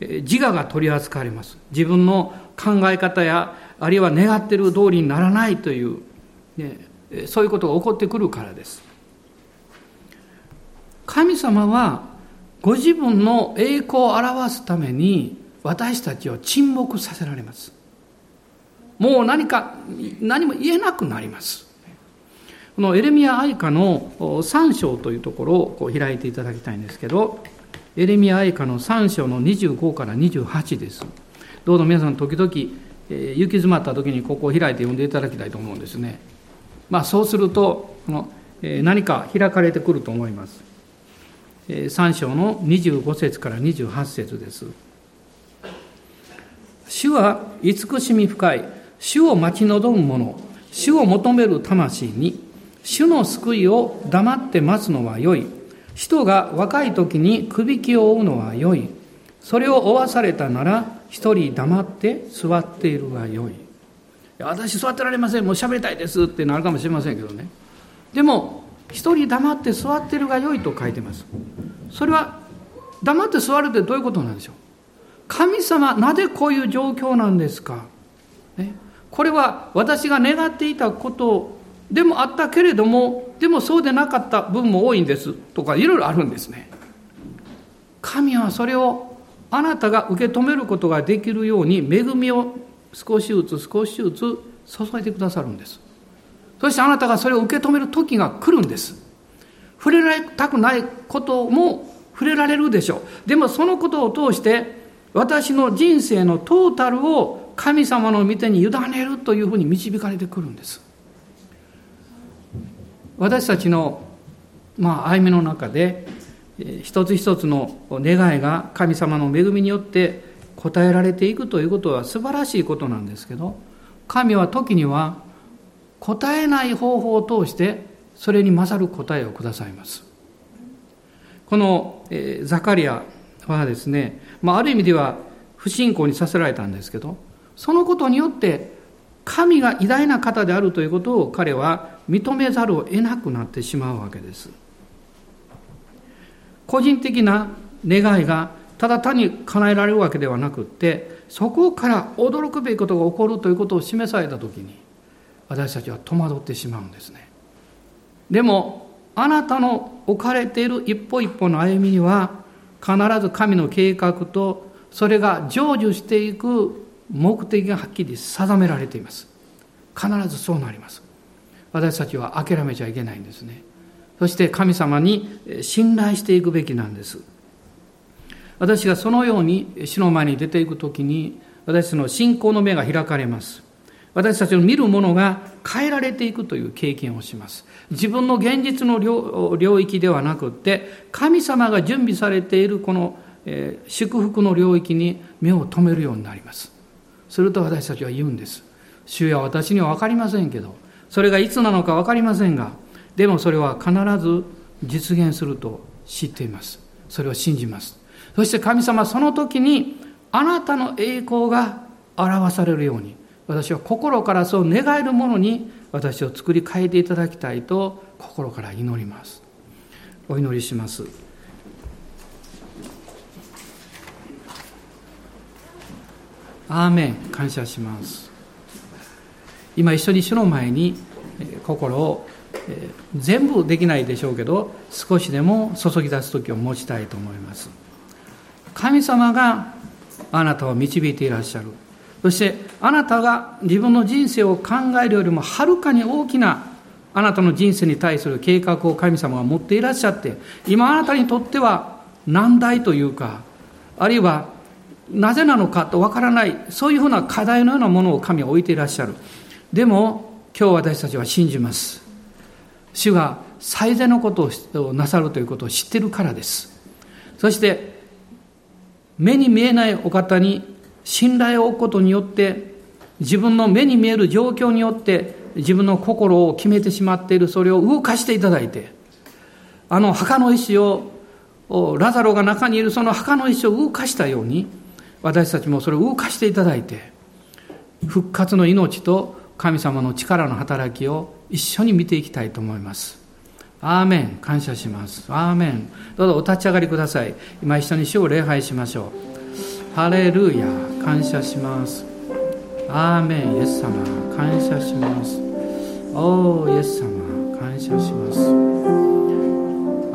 自我が取り扱われます。自分の考え方や、あるいは願っている通りにならないという、ね、そういうことが起こってくるからです。神様はご自分の栄光を表すために私たちを沈黙させられます。もう何か、何も言えなくなります。このエレミア愛歌の3章というところをこう開いていただきたいんですけど、エレミア愛歌の3章の25から28です。どうぞ皆さん時々え行き詰まった時にここを開いて読んでいただきたいと思うんですね。まあ、そうするとこの、何か開かれてくると思います。3章の25節から28節です。主は慈しみ深い、主を待ち望む者、主を求める魂に、主の救いを黙って待つのは良い。人が若い時にくびきを追うのは良い。それを追わされたなら、一人黙って座っているが良い。私座ってられません。もう喋りたいですってなるかもしれませんけどね。でも、一人黙って座ってるが良いと書いてます。それは、黙って座るってどういうことなんでしょう神様、なぜこういう状況なんですか、ね、これは私が願っていたことでもあったけれども、でもそうでなかった分も多いんですとかいろいろあるんですね。神はそれをあなたが受け止めることができるように恵みを少しずつ少しずつ注いでくださるんです。そしてあなたがそれを受け止める時が来るんです。触れられたくないことも触れられるでしょう。でもそのことを通して私の人生のトータルを神様の御手に委ねるというふうに導かれてくるんです。私たちの、まあ、歩みの中で一つ一つの願いが神様の恵みによって答えられていくということは素晴らしいことなんですけど神は時には答えない方法を通してそれに勝る答えをくださいます。この、えザカリアはですね、まあ、ある意味では不信仰にさせられたんですけどそのことによって神が偉大な方であるということを彼は認めざるを得なくなってしまうわけです。個人的な願いがただ単に叶えられるわけではなくってそこから驚くべきことが起こるということを示された時に私たちは戸惑ってしまうんですね。でもあなたの置かれている一歩一歩の歩みには必ず神の計画とそれが成就していく目的がはっきり定められています。必ずそうなります。私たちは諦めちゃいけないんですね。そして神様に信頼していくべきなんです。私がそのように死の前に出ていくときに私たちの信仰の目が開かれます。私たちの見るものが変えられていくという経験をします。自分の現実の領域ではなくて神様が準備されているこの祝福の領域に目を留めるようになります。すると私たちは言うんです。主や私には分かりませんけどそれがいつなのか分かりませんがでもそれは必ず実現すると知っています。それを信じます。そして神様その時にあなたの栄光が表されるように私は心からそう願えるものに私を作り変えていただきたいと心から祈ります。お祈りします。アーメン。感謝します。今一緒に主の前に心を全部できないでしょうけど少しでも注ぎ出す時を持ちたいと思います。神様があなたを導いていらっしゃる。そしてあなたが自分の人生を考えるよりもはるかに大きなあなたの人生に対する計画を神様が持っていらっしゃって今あなたにとっては難題というかあるいはなぜなのかとわからないそういうふうな課題のようなものを神は置いていらっしゃる。でも今日私たちは信じます。主が最善のことをなさるということを知ってるからです。そして目に見えないお方に信頼を置くことによって自分の目に見える状況によって自分の心を決めてしまっているそれを動かしていただいてあの墓の石をラザロが中にいるその墓の石を動かしたように私たちもそれを動かしていただいて復活の命と神様の力の働きを一緒に見ていきたいと思います。アーメン感謝します。アーメンどうぞお立ち上がりください。今一緒に主を礼拝しましょう。ハレルヤ感謝します。アーメンイエス様感謝します。おーイエス様感謝します。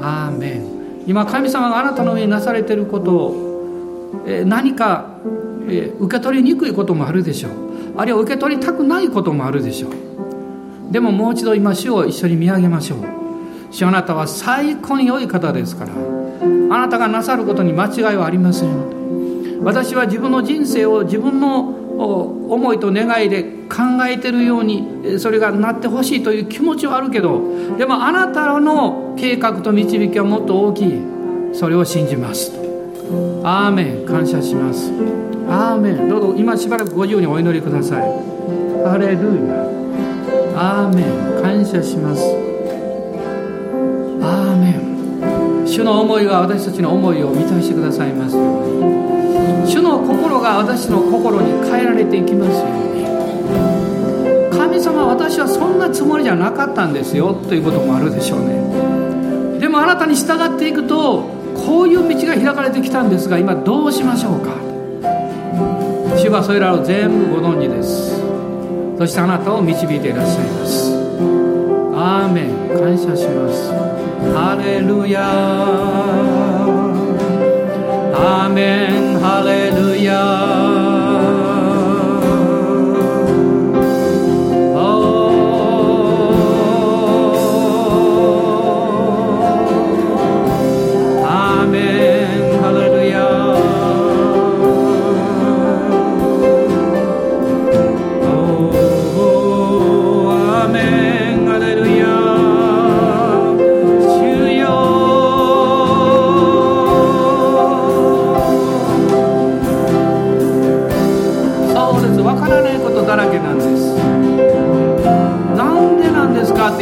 アーメン今神様があなたの上になされていることをえ何かえ受け取りにくいこともあるでしょうあるいは受け取りたくないこともあるでしょうでももう一度今主を一緒に見上げましょう主あなたは最高に良い方ですからあなたがなさることに間違いはありません。私は自分の人生を自分の思いと願いで考えてるようにそれがなってほしいという気持ちはあるけどでもあなたの計画と導きはもっと大きい。それを信じます。アーメン。感謝します。アーメン。どうぞ今しばらくご自由にお祈りください。ハレルヤ。アーメン。感謝します。主の思いが私たちの思いを満たしてくださいますように。主の心が私の心に変えられていきますように。神様私はそんなつもりじゃなかったんですよ。ということもあるでしょうね。でもあなたに従っていくとこういう道が開かれてきたんですが今どうしましょうか。主はそれらを全部ご存知です。そしてあなたを導いていらっしゃいます。アーメン。感謝します。ハレル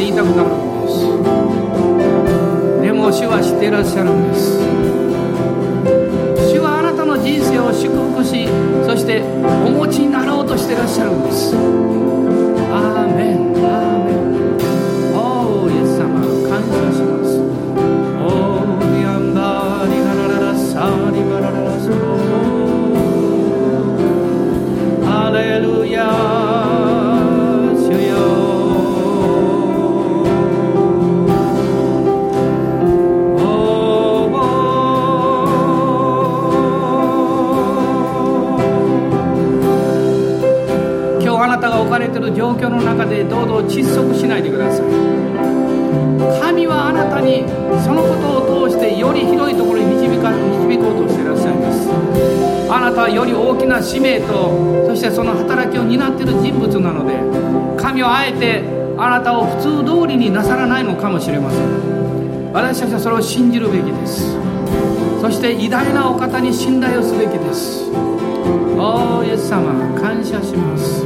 って言いたくなるんです。でも主は知っていらっしゃるんです。主はあなたの人生を祝福しそしてお持ちになろうとしていらっしゃるんです。アーメンアーメン。状況の中で堂々窒息しないでください。神はあなたにそのことを通してより広いところに導か導こうとしていらっしゃいます。あなたはより大きな使命とそしてその働きを担っている人物なので神はあえてあなたを普通通りになさらないのかもしれません。私たちはそれを信じるべきです。そして偉大なお方に信頼をすべきです。おーイエス様感謝します。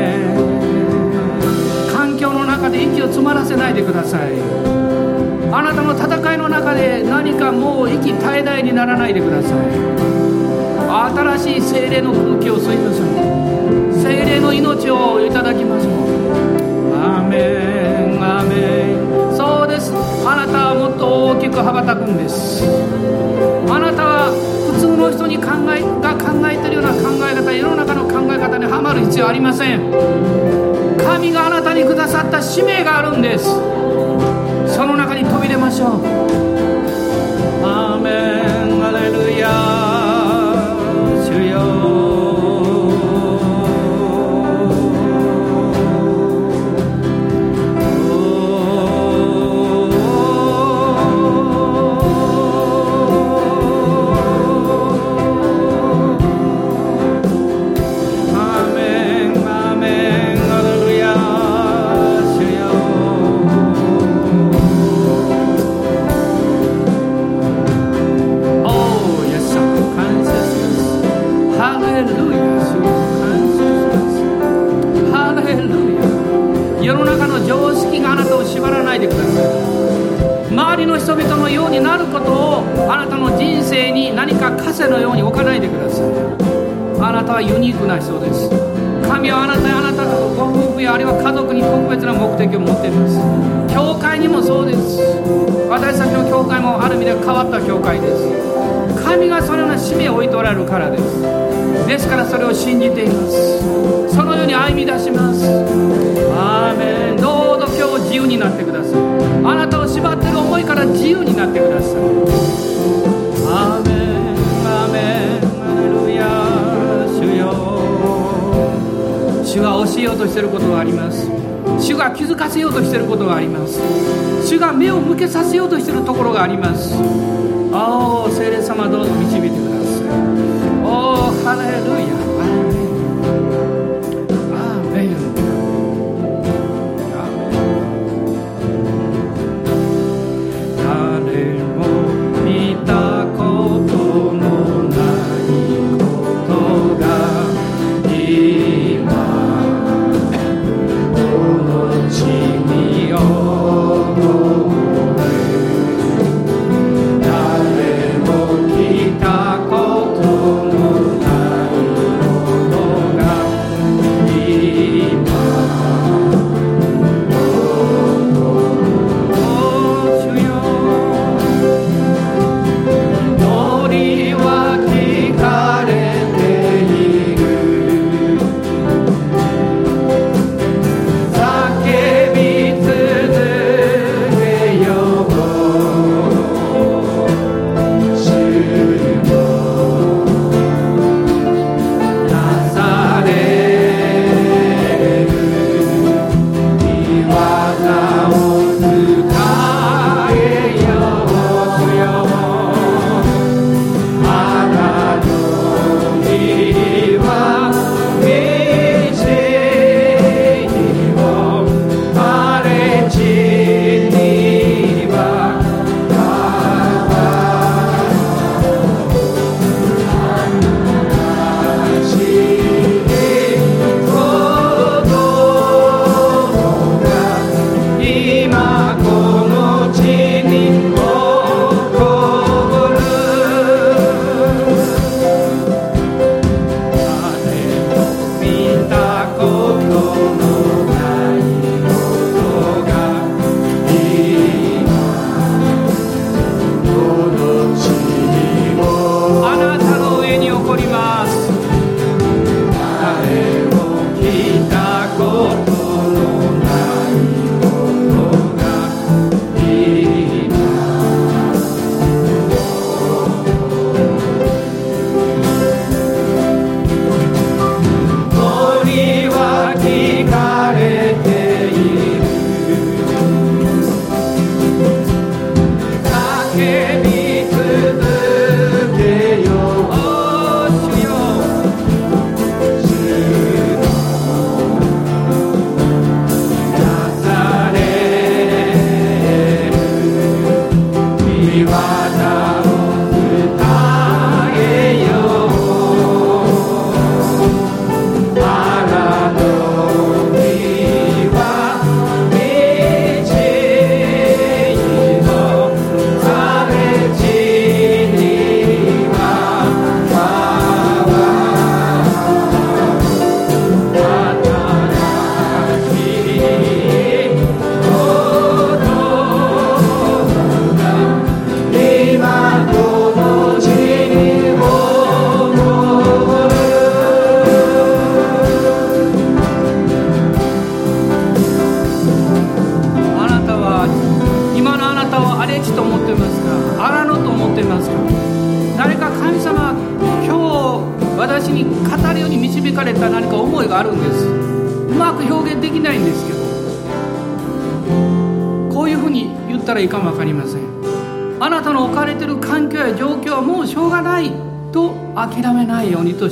詰まらせないでください。あなたの戦いの中で何かもう息絶え絶えにならないでください。新しい精霊の空気を吸いましょう精霊の命をいただきましょうアメンアメン。そうです。あなたはもっと大きく羽ばたくんです。あなたは普通の人に考えが考えてるような考え方世の中の考え方にはまる必要ありません。神があなたにくださった使命があるんです。その中に飛び出ましょう。アーメンアレルヤ主よ。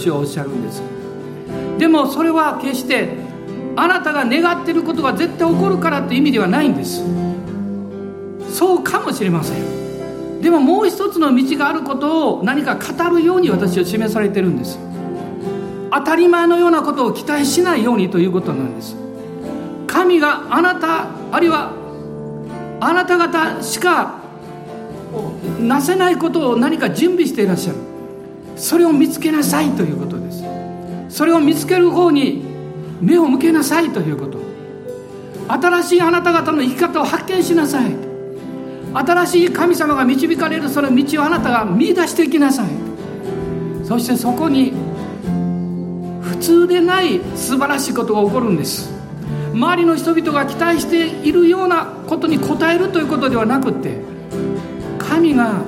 主はおっしゃるんです。でもそれは決してあなたが願っていることが絶対起こるからという意味ではないんです。そうかもしれません。でももう一つの道があることを何か語るように私は示されてるんです。当たり前のようなことを期待しないようにということなんです。神があなたあるいはあなた方しかなせないことを何か準備していらっしゃる。それを見つけなさいということです。それを見つける方に目を向けなさいということ。新しいあなた方の生き方を発見しなさい。新しい神様が導かれるその道をあなたが見出していきなさい。そしてそこに普通でない素晴らしいことが起こるんです。周りの人々が期待しているようなことに応えるということではなくて神が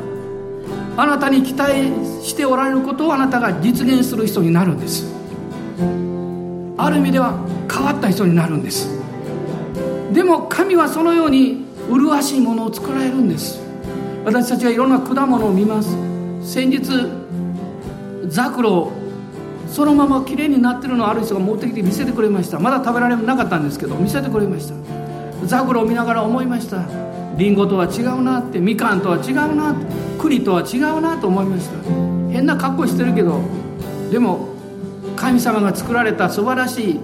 あなたに期待しておられることをあなたが実現する人になるんです。ある意味では変わった人になるんです。でも神はそのように麗しいものを作られるんです。私たちがいろんな果物を見ます。先日ザクロそのまま綺麗になってるのをある人が持ってきて見せてくれました。まだ食べられなかったんですけど見せてくれました。ザクロを見ながら思いました。リンゴとは違うなってみかんとは違うなって。栗とは違うなと思いました。変な格好してるけどでも神様が作られた素晴らしい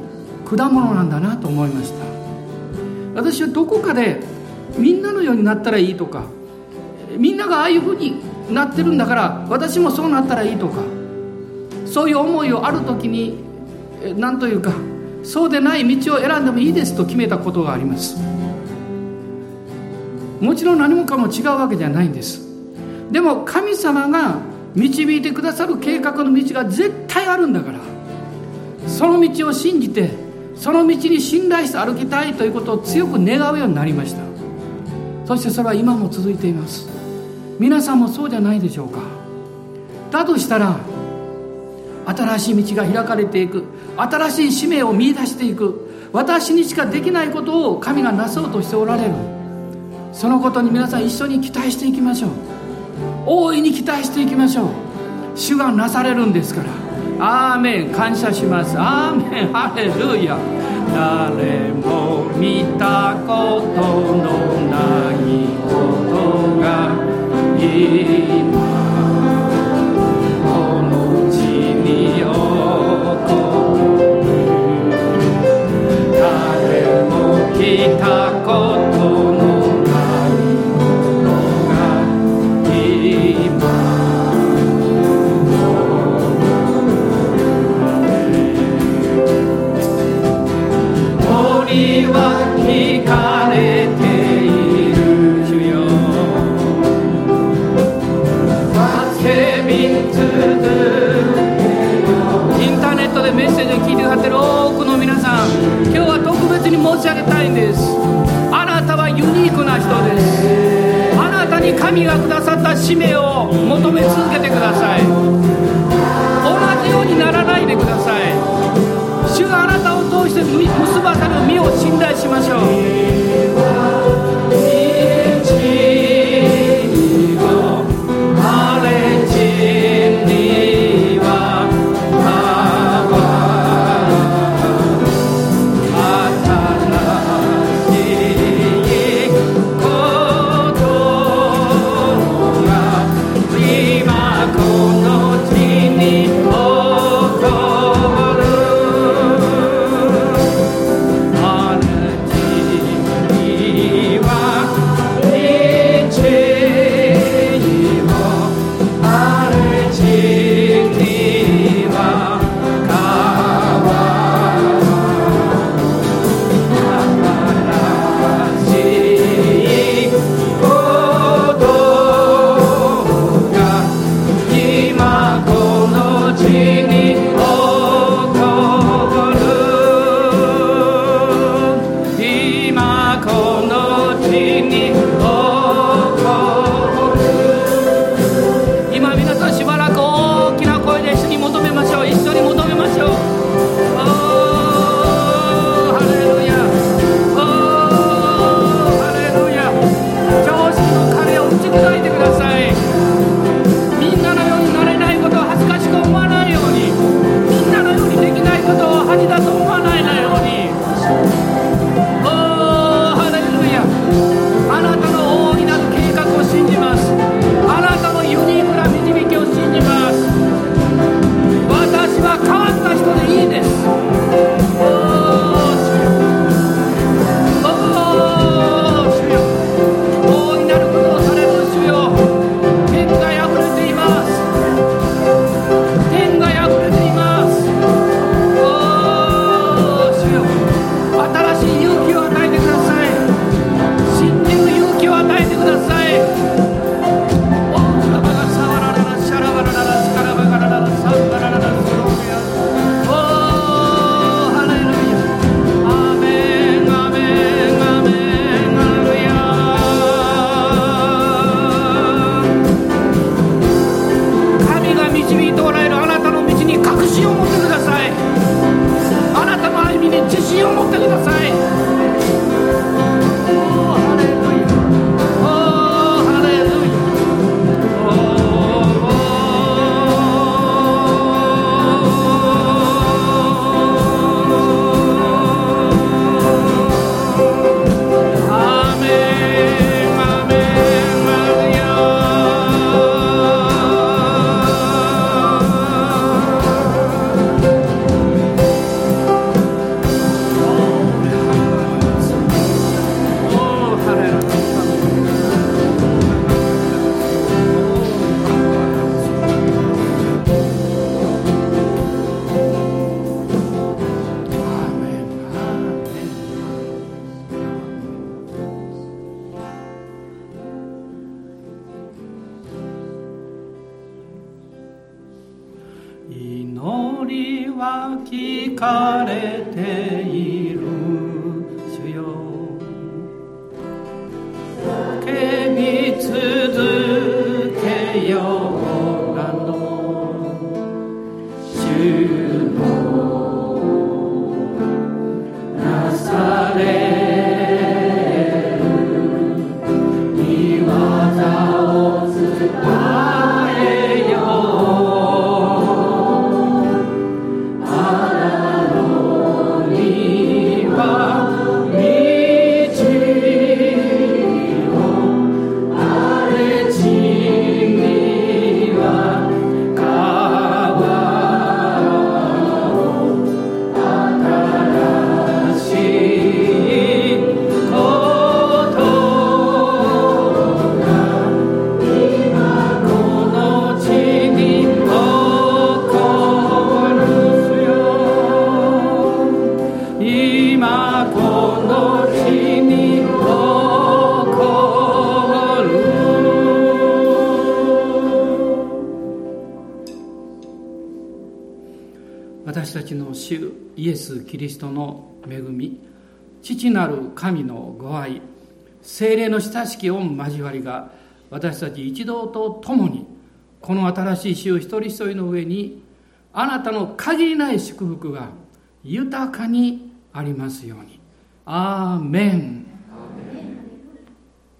果物なんだなと思いました。私はどこかでみんなのようになったらいいとかみんながああいうふうになってるんだから私もそうなったらいいとかそういう思いをある時に何というかそうでない道を選んでもいいですと決めたことがあります。もちろん何もかも違うわけじゃないんです。でも神様が導いてくださる計画の道が絶対あるんだから。その道を信じてその道に信頼して歩きたいということを強く願うようになりました。そしてそれは今も続いています。皆さんもそうじゃないでしょうか。だとしたら新しい道が開かれていく。新しい使命を見いだしていく。私にしかできないことを神がなそうとしておられる。そのことに皆さん一緒に期待していきましょう。大いに期待していきましょう。主がなされるんですから。アーメン。感謝します。アーメン。ハレルヤ。誰も見たことのないことが今この地に起こる。誰も来たことないんです。あなたはユニークな人です。あなたに神がくださった使命を求め続けてください。同じようにならないでください。主があなたを通して結ばされる身を信頼しましょう。の親しき御交わりが私たち一同と共にこの新しい週一人一人の上にあなたの限りない祝福が豊かにありますように。アーメン